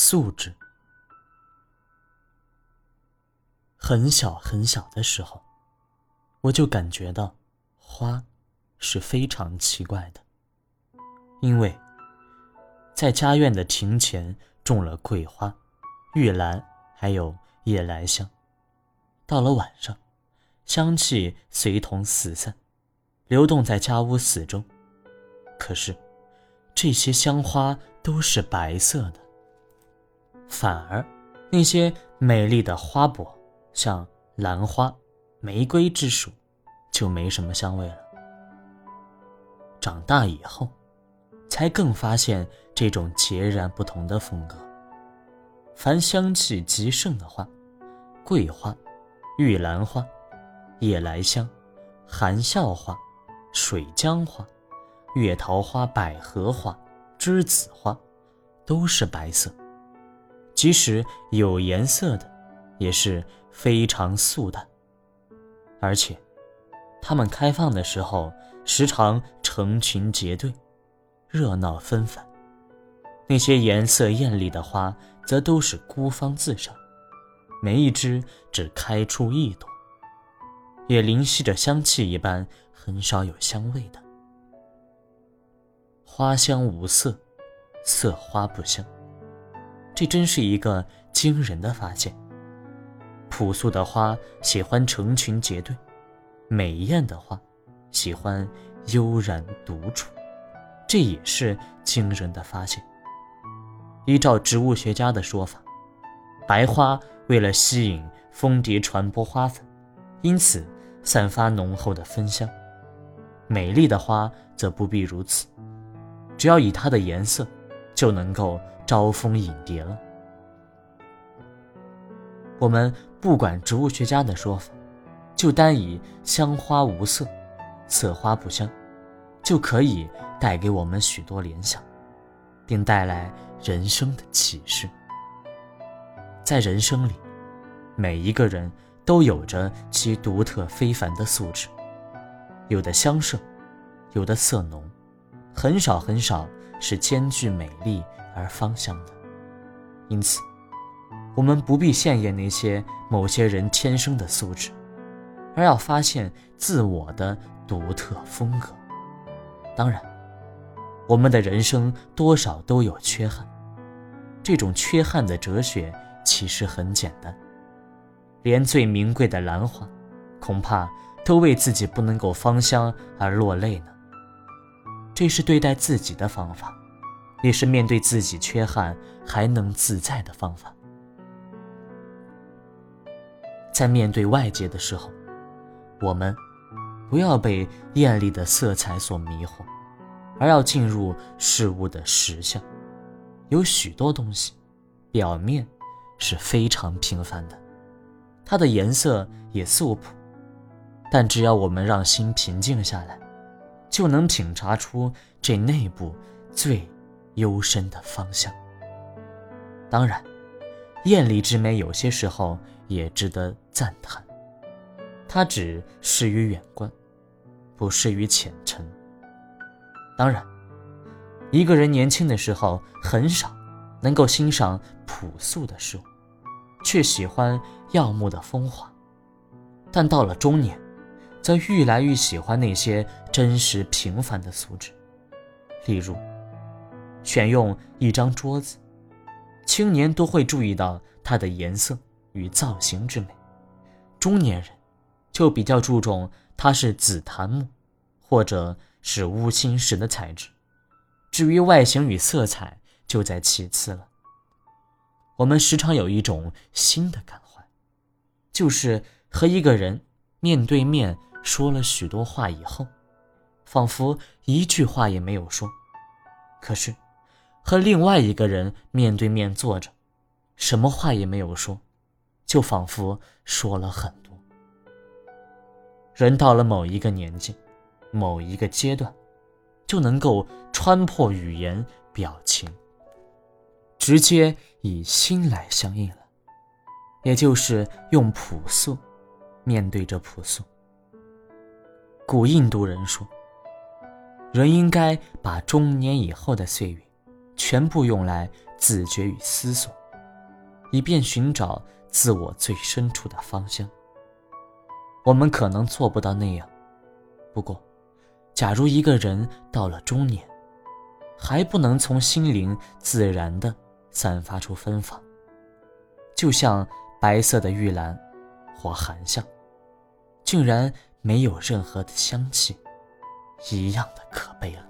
素质。很小很小的时候，我就感觉到花是非常奇怪的，因为在家院的庭前种了桂花、玉兰，还有夜来香。到了晚上，香气随同四散，流动在家屋四周。可是，这些香花都是白色的，反而那些美丽的花朵，像兰花、玫瑰之属，就没什么香味了。长大以后，才更发现这种截然不同的风格。凡香气极盛的花，桂花。玉兰花、夜来香、含笑花、水江花、月桃花、百合花、栀子花，都是白色。即使有颜色的，也是非常素淡。而且，它们开放的时候，时常成群结队，热闹纷繁；那些颜色艳丽的花，则都是孤芳自赏。每一枝只开出一朵，也灵犀着香气一般，很少有香味的。花香无色，色花不香。这真是一个惊人的发现。朴素的花喜欢成群结队，美艳的花喜欢悠然独处，这也是惊人的发现。依照植物学家的说法，白花。为了吸引蜂蝶传播花粉，因此散发浓厚的芬香。美丽的花则不必如此，只要以它的颜色，就能够招蜂引蝶了。我们不管植物学家的说法，就单以香花无色，色花不香，就可以带给我们许多联想，并带来人生的启示。在人生里，每一个人都有着其独特非凡的素质，有的香盛，有的色浓，很少很少是兼具美丽而芳香的。因此，我们不必羡艳那些某些人天生的素质，而要发现自我的独特风格。当然，我们的人生多少都有缺憾，这种缺憾的哲学。其实很简单，连最名贵的兰花，恐怕都为自己不能够芳香而落泪呢。这是对待自己的方法，也是面对自己缺憾还能自在的方法。在面对外界的时候，我们不要被艳丽的色彩所迷惑，而要进入事物的实相。有许多东西，表面。是非常平凡的，它的颜色也素朴，但只要我们让心平静下来，就能品察出这内部最幽深的方向。当然，艳丽之美有些时候也值得赞叹，它只适于远观，不适于浅沉。当然，一个人年轻的时候很少。能够欣赏朴素的事物，却喜欢耀目的风华；但到了中年，则愈来愈喜欢那些真实平凡的素质。例如，选用一张桌子，青年都会注意到它的颜色与造型之美；中年人就比较注重它是紫檀木，或者是乌心石的材质。至于外形与色彩，就在其次了。我们时常有一种新的感怀，就是和一个人面对面说了许多话以后，仿佛一句话也没有说；可是和另外一个人面对面坐着，什么话也没有说，就仿佛说了很多。人到了某一个年纪、某一个阶段，就能够穿破语言、表情。直接以心来相应了，也就是用朴素面对着朴素。古印度人说，人应该把中年以后的岁月全部用来自觉与思索，以便寻找自我最深处的方向。我们可能做不到那样，不过，假如一个人到了中年，还不能从心灵自然地散发出芬芳，就像白色的玉兰或含香，竟然没有任何的香气，一样的可悲了。